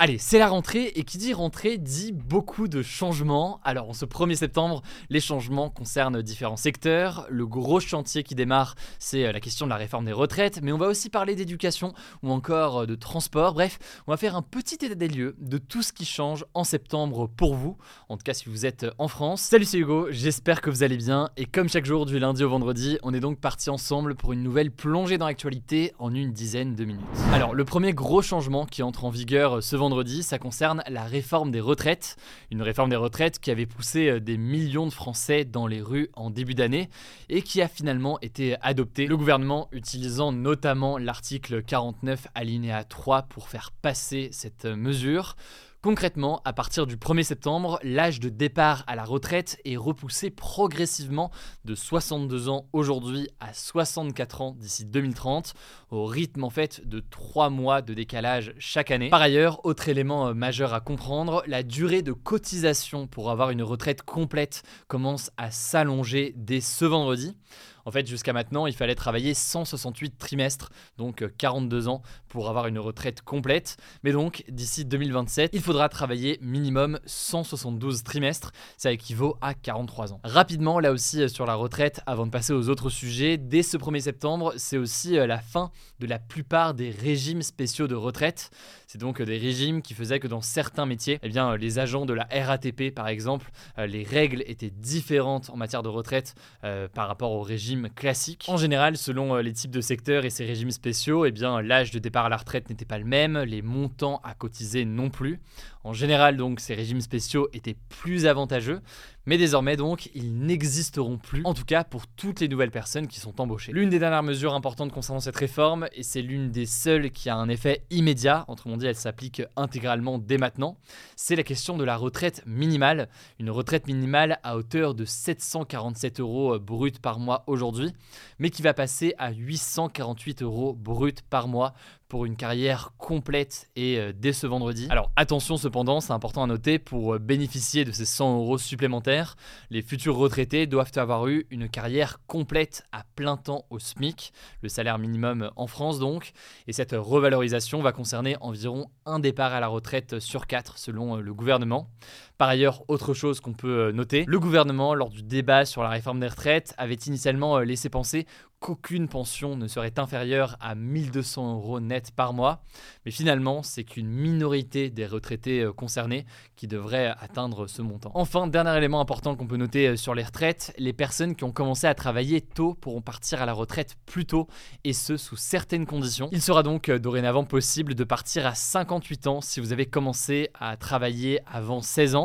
Allez, c'est la rentrée et qui dit rentrée dit beaucoup de changements. Alors en ce 1er septembre, les changements concernent différents secteurs. Le gros chantier qui démarre, c'est euh, la question de la réforme des retraites, mais on va aussi parler d'éducation ou encore euh, de transport. Bref, on va faire un petit état des lieux de tout ce qui change en septembre pour vous, en tout cas si vous êtes euh, en France. Salut, c'est Hugo, j'espère que vous allez bien et comme chaque jour du lundi au vendredi, on est donc parti ensemble pour une nouvelle plongée dans l'actualité en une dizaine de minutes. Alors le premier gros changement qui entre en vigueur ce vendredi, ça concerne la réforme des retraites. Une réforme des retraites qui avait poussé euh, des millions de Français dans les rues en début d'année et qui a finalement été adoptée. Le gouvernement utilisant notamment l'article 49 alinéa 3 pour faire passer cette mesure. Concrètement, à partir du 1er septembre, l'âge de départ à la retraite est repoussé progressivement de 62 ans aujourd'hui à 64 ans d'ici 2030, au rythme en fait de 3 mois de décalage chaque année. Par ailleurs, autre élément euh, majeur à comprendre, la durée de cotisation pour avoir une retraite complète commence à s'allonger dès ce vendredi. En fait, jusqu'à maintenant, il fallait travailler 168 trimestres, donc 42 euh, ans, pour avoir une retraite complète. Mais donc, d'ici 2027, il faudra travailler minimum 172 trimestres. Ça équivaut à 43 ans. Rapidement, là aussi, euh, sur la retraite, avant de passer aux autres sujets, dès ce 1er septembre, c'est aussi euh, la fin de la plupart des régimes spéciaux de retraite. C'est donc des régimes qui faisaient que dans certains métiers, eh bien, les agents de la RATP, par exemple, les règles étaient différentes en matière de retraite par rapport au régime classique. En général, selon euh, les types de secteurs et ces régimes spéciaux, eh l'âge de départ à la retraite n'était pas le même, les montants à cotiser non plus. En général, donc, ces régimes spéciaux étaient plus avantageux, mais désormais, donc, ils n'existeront plus, en tout cas pour toutes les nouvelles personnes qui sont embauchées. L'une des dernières mesures importantes concernant cette réforme, et c'est l'une des seules qui a un effet immédiat, autrement dit, elle s'applique intégralement dès maintenant, c'est la question de la retraite minimale. Une retraite minimale à hauteur de 747 euros brut par mois aujourd'hui, mais qui va passer à 848 euros brut par mois pour une carrière complète et euh, dès ce vendredi. Alors attention cependant, c'est important à noter, pour euh, bénéficier de ces 100 euros supplémentaires, les futurs retraités doivent avoir eu une carrière complète à plein temps au SMIC, le salaire minimum en France donc, et cette revalorisation va concerner environ un départ à la retraite sur quatre selon euh, le gouvernement. Par ailleurs, autre chose qu'on peut noter, le gouvernement, lors du débat sur la réforme des retraites, avait initialement laissé penser qu'aucune pension ne serait inférieure à 1200 euros net par mois. Mais finalement, c'est qu'une minorité des retraités euh, concernés qui devrait atteindre ce montant. Enfin, dernier élément important qu'on peut noter euh, sur les retraites, les personnes qui ont commencé à travailler tôt pourront partir à la retraite plus tôt, et ce sous certaines conditions. Il sera donc euh, dorénavant possible de partir à 58 ans si vous avez commencé à travailler avant 16 ans,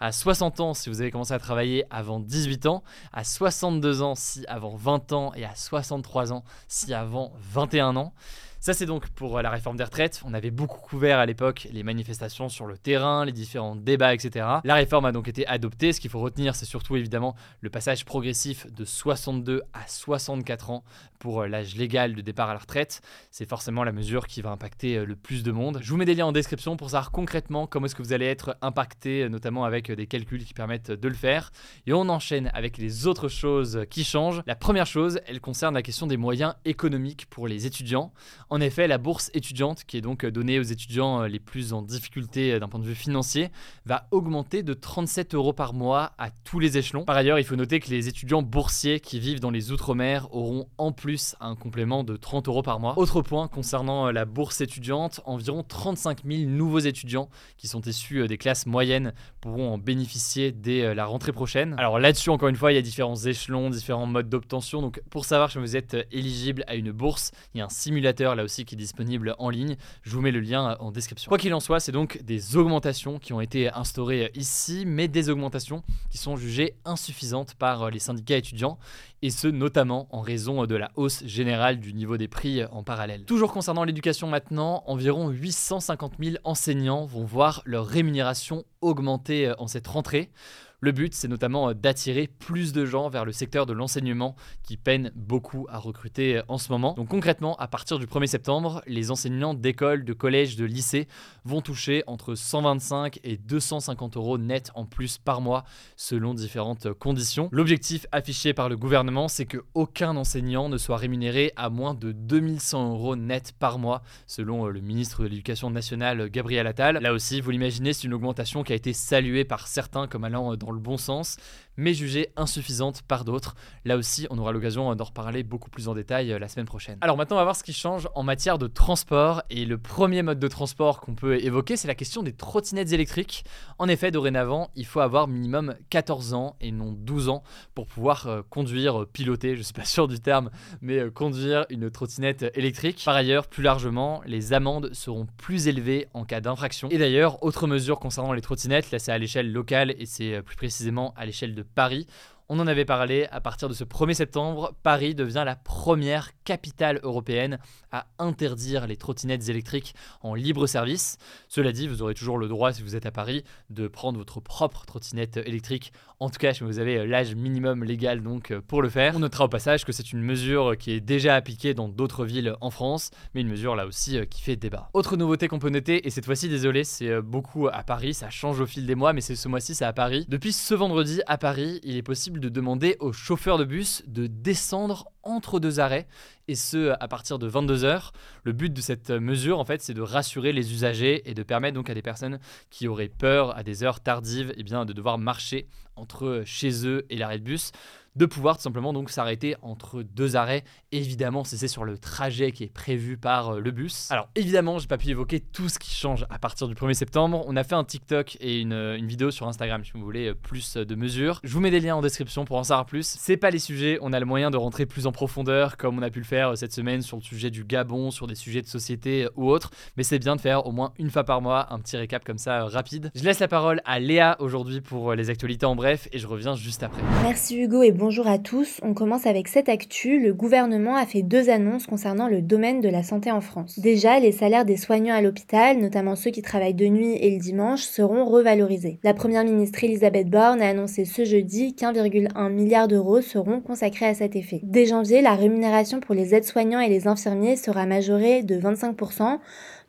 à 60 ans si vous avez commencé à travailler avant 18 ans, à 62 ans si avant 20 ans. Et à 60 63 ans si avant 21 ans. Ça, c'est donc pour euh, la réforme des retraites. On avait beaucoup couvert à l'époque les manifestations sur le terrain, les différents débats, etc. La réforme a donc été adoptée. Ce qu'il faut retenir, c'est surtout évidemment le passage progressif de 62 à 64 ans pour euh, l'âge légal de départ à la retraite. C'est forcément la mesure qui va impacter euh, le plus de monde. Je vous mets des liens en description pour savoir concrètement comment est-ce que vous allez être impacté, notamment avec des calculs qui permettent de le faire. Et on enchaîne avec les autres choses qui changent. La première chose, elle concerne la question des moyens économiques pour les étudiants. En effet, la bourse étudiante, qui est donc donnée aux étudiants euh, les plus en difficulté euh, d'un point de vue financier, va augmenter de 37 euros par mois à tous les échelons. Par ailleurs, il faut noter que les étudiants boursiers qui vivent dans les Outre-mer auront en plus un complément de 30 euros par mois. Autre point concernant euh, la bourse étudiante, environ 35 000 nouveaux étudiants qui sont issus des classes moyennes pourront en bénéficier dès la rentrée prochaine. Alors là-dessus, encore une fois, il y a différents échelons, différents modes d'obtention. Donc pour savoir si vous êtes éligible à une bourse, il y a un simulateur là aussi qui est disponible en ligne. Je vous mets le lien en description. Quoi qu'il en soit, c'est donc des augmentations qui ont été instaurées ici, mais des augmentations qui sont jugées insuffisantes par les syndicats étudiants, et ce notamment en raison de la hausse générale du niveau des prix en parallèle. Toujours concernant l'éducation maintenant, environ 850 000 enseignants vont voir leur rémunération augmenter en cette rentrée. Le but, c'est notamment d'attirer plus de gens vers le secteur de l'enseignement qui peine beaucoup à recruter en ce moment. Donc concrètement, à partir du 1er septembre, les enseignants d'écoles, de collèges, de lycées vont toucher entre 125 et 250 euros net en plus par mois selon différentes conditions. L'objectif affiché par le gouvernement, c'est que aucun enseignant ne soit rémunéré à moins de 2100 euros net par mois selon le ministre de l'Éducation nationale Gabriel Attal. Là aussi, vous l'imaginez, c'est une augmentation qui a été saluée par certains comme allant dans le bon sens, mais jugée insuffisante par d'autres. Là aussi, on aura l'occasion d'en reparler beaucoup plus en détail euh, la semaine prochaine. Alors maintenant, on va voir ce qui change en matière de transport. Et le premier mode de transport qu'on peut évoquer, c'est la question des trottinettes électriques. En effet, dorénavant, il faut avoir minimum 14 ans et non 12 ans pour pouvoir euh, conduire, euh, piloter, je suis pas sûr du terme, mais conduire une trottinette électrique. Par ailleurs, plus largement, les amendes seront plus élevées en cas d'infraction. Et d'ailleurs, autre mesure concernant les trottinettes, là c'est à l'échelle locale et c'est plus précisément à l'échelle de Paris. On en avait parlé, à partir de ce 1er septembre, Paris devient la première capitale européenne à interdire les trottinettes électriques en libre service. Cela dit, vous aurez toujours le droit, si vous êtes à Paris, de prendre votre propre trottinette électrique, en tout cas vous avez l'âge minimum légal donc pour le faire. On notera au passage que c'est une mesure qui est déjà appliquée dans d'autres villes en France, mais une mesure là aussi qui fait débat. Autre nouveauté qu'on peut noter, et cette fois-ci désolé, c'est beaucoup à Paris, ça change au fil des mois, mais c'est ce mois-ci c'est à Paris. Depuis ce vendredi à Paris, il est possible de demander aux chauffeurs de bus de descendre entre deux arrêts, et ce à partir de 22h. Le but de cette mesure, en fait, c'est de rassurer les usagers et de permettre donc à des personnes qui auraient peur à des heures tardives eh bien, de devoir marcher entre chez eux et l'arrêt de bus de pouvoir tout simplement donc s'arrêter entre deux arrêts. Évidemment, c'est sur le trajet qui est prévu par euh, le bus. Alors évidemment, j'ai pas pu évoquer tout ce qui change à partir du 1er septembre. On a fait un TikTok et une, une, vidéo sur Instagram si vous voulez euh, plus de mesures. Je vous mets des liens en description pour en savoir plus. C'est pas les sujets, on a le moyen de rentrer plus en profondeur comme on a pu le faire euh, cette semaine sur le sujet du Gabon, sur des sujets de société ou autres, mais c'est bien de faire au moins une fois par mois un petit récap comme ça rapide. Je laisse la parole à Léa aujourd'hui pour les actualités en bref et je reviens juste après. Merci Hugo et bon bonjour à tous. On commence avec cette actu. Le gouvernement a fait deux annonces concernant le domaine de la santé en France. Déjà, les salaires des soignants à l'hôpital, notamment ceux qui travaillent de nuit et le dimanche, seront revalorisés. La première ministre Elisabeth Borne a annoncé ce jeudi qu'1,1 milliard d'euros seront consacrés à cet effet. Dès janvier, la rémunération pour les aides-soignants et les infirmiers sera majorée de 25%.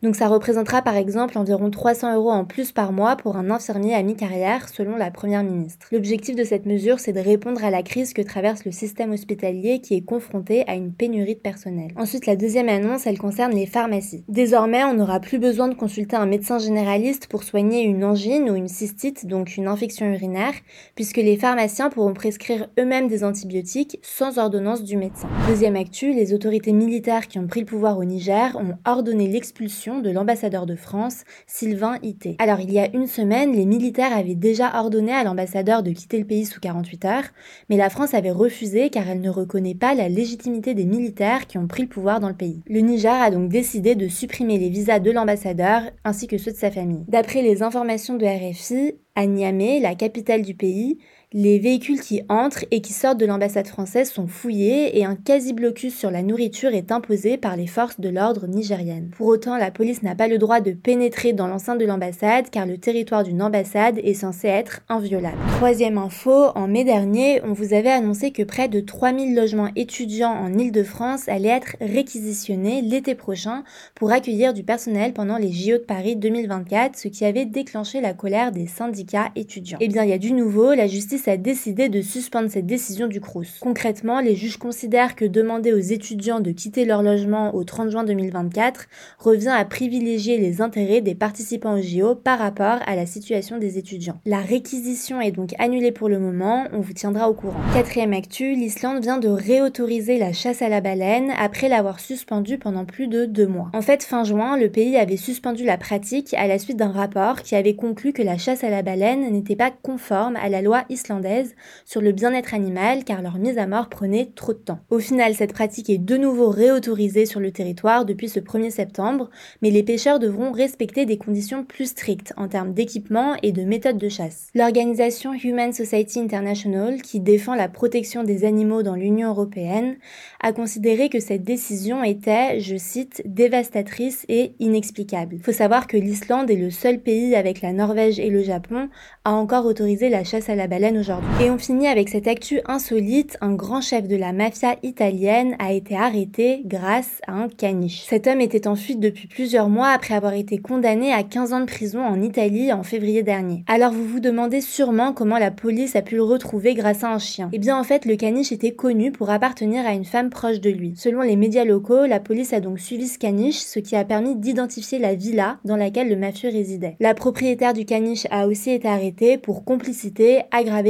Donc ça représentera par exemple environ 300 euros en plus par mois pour un infirmier à mi-carrière, selon la Première ministre. L'objectif de cette mesure, c'est de répondre à la crise que traverse le système hospitalier qui est confronté à une pénurie de personnel. Ensuite, la deuxième annonce, elle concerne les pharmacies. Désormais, on n'aura plus besoin de consulter un médecin généraliste pour soigner une angine ou une cystite, donc une infection urinaire, puisque les pharmaciens pourront prescrire eux-mêmes des antibiotiques sans ordonnance du médecin. Deuxième actu, les autorités militaires qui ont pris le pouvoir au Niger ont ordonné l'expulsion de l'ambassadeur de France, Sylvain Ité. Alors il y a une semaine, les militaires avaient déjà ordonné à l'ambassadeur de quitter le pays sous 48 heures, mais la France avait refusé car elle ne reconnaît pas la légitimité des militaires qui ont pris le pouvoir dans le pays. Le Niger a donc décidé de supprimer les visas de l'ambassadeur ainsi que ceux de sa famille. D'après les informations de RFI, à Niamey, la capitale du pays, les véhicules qui entrent et qui sortent de l'ambassade française sont fouillés et un quasi-blocus sur la nourriture est imposé par les forces de l'ordre nigériennes. Pour autant, la police n'a pas le droit de pénétrer dans l'enceinte de l'ambassade car le territoire d'une ambassade est censé être inviolable. Troisième info, en mai dernier, on vous avait annoncé que près de 3000 logements étudiants en Ile-de-France allaient être réquisitionnés l'été prochain pour accueillir du personnel pendant les JO de Paris 2024, ce qui avait déclenché la colère des syndicats étudiants. Eh bien, il y a du nouveau, la justice a décidé de suspendre cette décision du Crous. Concrètement, les juges considèrent que demander aux étudiants de quitter leur logement au 30 juin 2024 revient à privilégier les intérêts des participants au JO par rapport à la situation des étudiants. La réquisition est donc annulée pour le moment, on vous tiendra au courant. Quatrième actu, l'Islande vient de réautoriser la chasse à la baleine après l'avoir suspendue pendant plus de deux mois. En fait, fin juin, le pays avait suspendu la pratique à la suite d'un rapport qui avait conclu que la chasse à la baleine n'était pas conforme à la loi islandaise sur le bien-être animal car leur mise à mort prenait trop de temps. Au final, cette pratique est de nouveau réautorisée sur le territoire depuis ce 1er septembre, mais les pêcheurs devront respecter des conditions plus strictes en termes d'équipement et de méthode de chasse. L'organisation Human Society International, qui défend la protection des animaux dans l'Union européenne, a considéré que cette décision était, je cite, dévastatrice et inexplicable. Faut savoir que l'Islande est le seul pays avec la Norvège et le Japon a encore autorisé la chasse à la baleine Et on finit avec cette actu insolite, un grand chef de la mafia italienne a été arrêté grâce à un caniche. Cet homme était en fuite depuis plusieurs mois après avoir été condamné à 15 ans de prison en Italie en février dernier. Alors vous vous demandez sûrement comment la police a pu le retrouver grâce à un chien. Eh bien en fait, le caniche était connu pour appartenir à une femme proche de lui. Selon les médias locaux, la police a donc suivi ce caniche, ce qui a permis d'identifier la villa dans laquelle le mafieux résidait. La propriétaire du caniche a aussi été arrêtée pour complicité aggravée